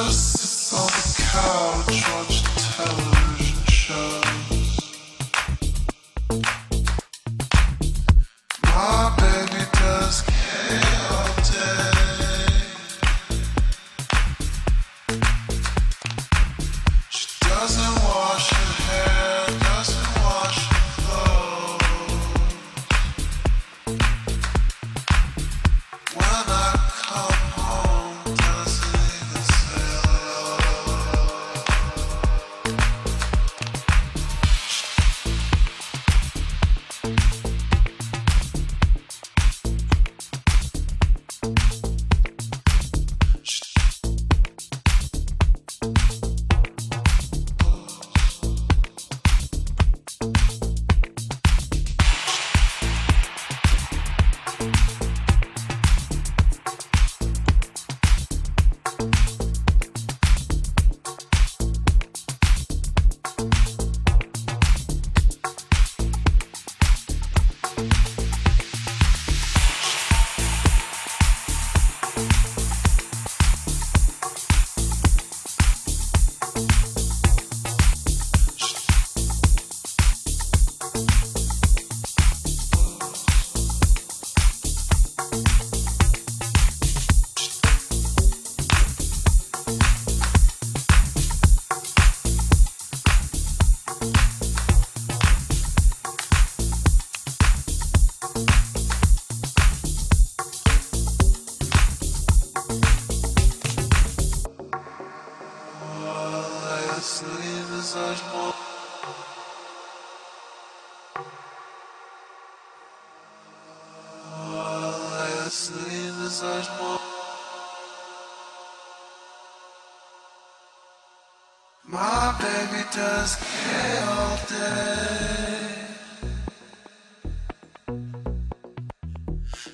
house. My baby does care all day.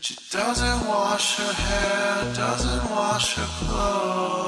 She doesn't wash her hair, doesn't wash her clothes.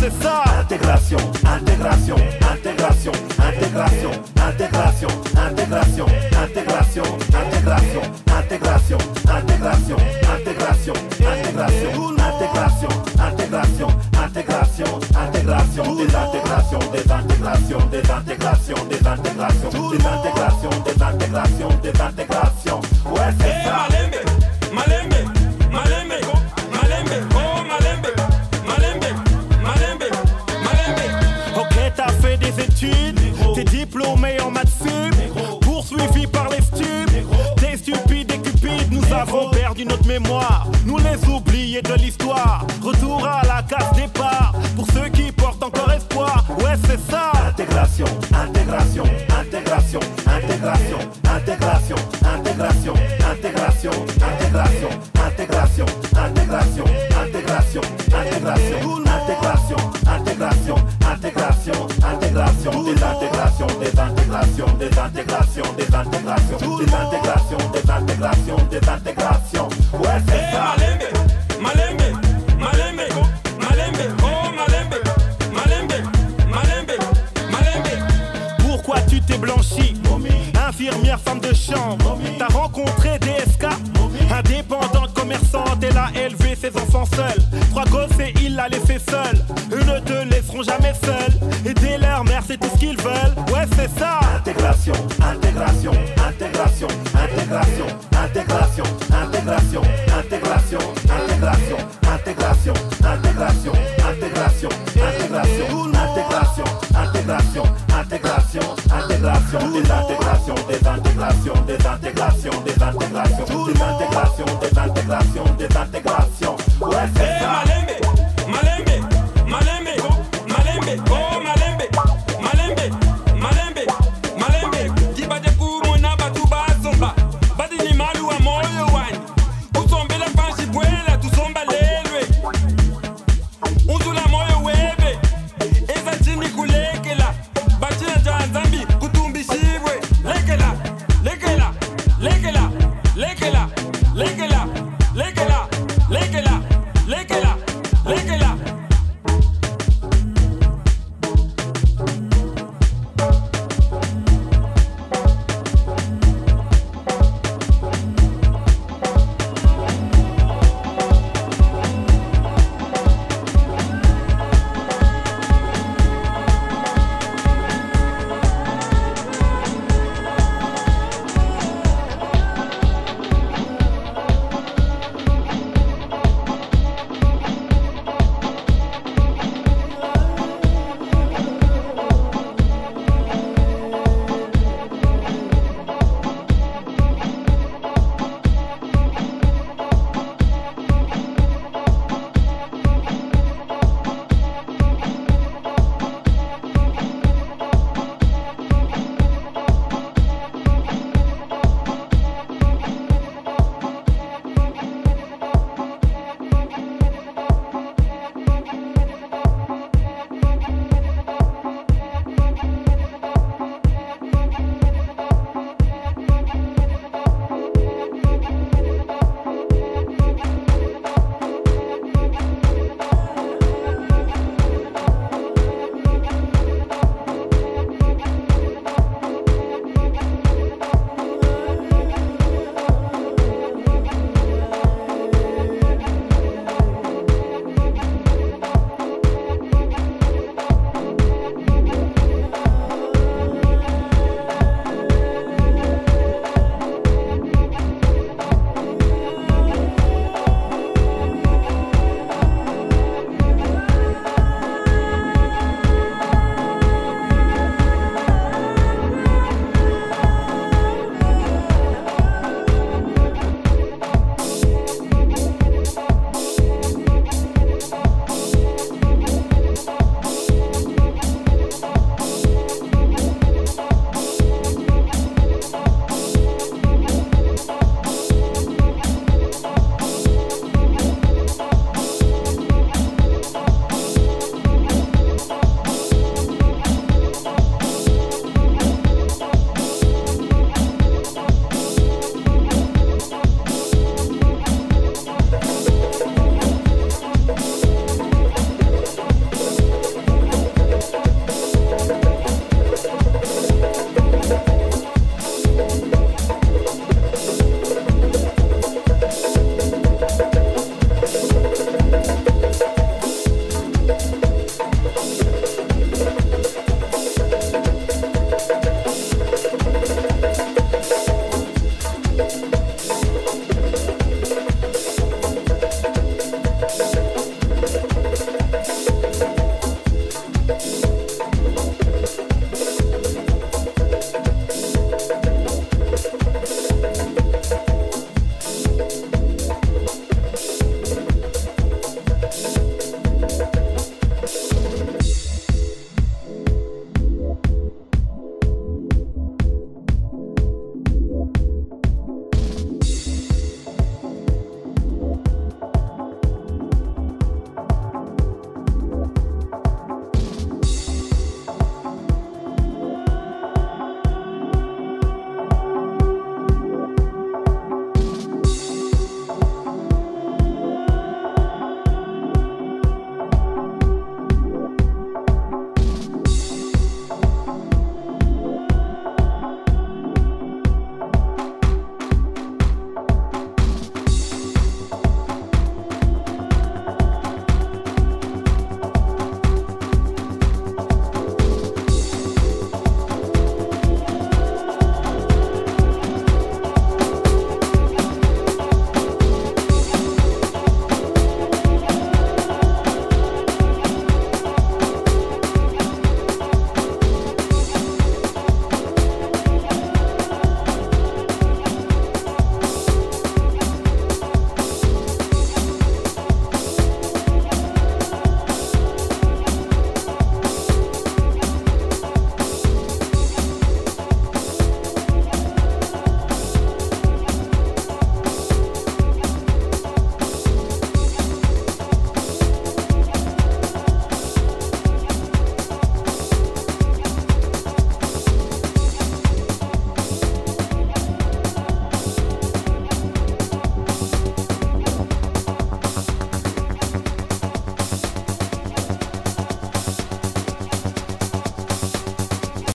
c'est ça Intégration, intégration, intégration, intégration, intégration, intégration, intégration, intégration, intégration, intégration, intégration, intégration, intégration, intégration, intégration, intégration, désintégration, désintégration, désintégration, désintégration, désintégration, désintégration, désintégration. intégration, intégration, intégration, intégration, intégration, intégration, désintégration, désintégration, désintégration, désintégration, désintégration, désintégration, désintégration. Ouais, c'est ça.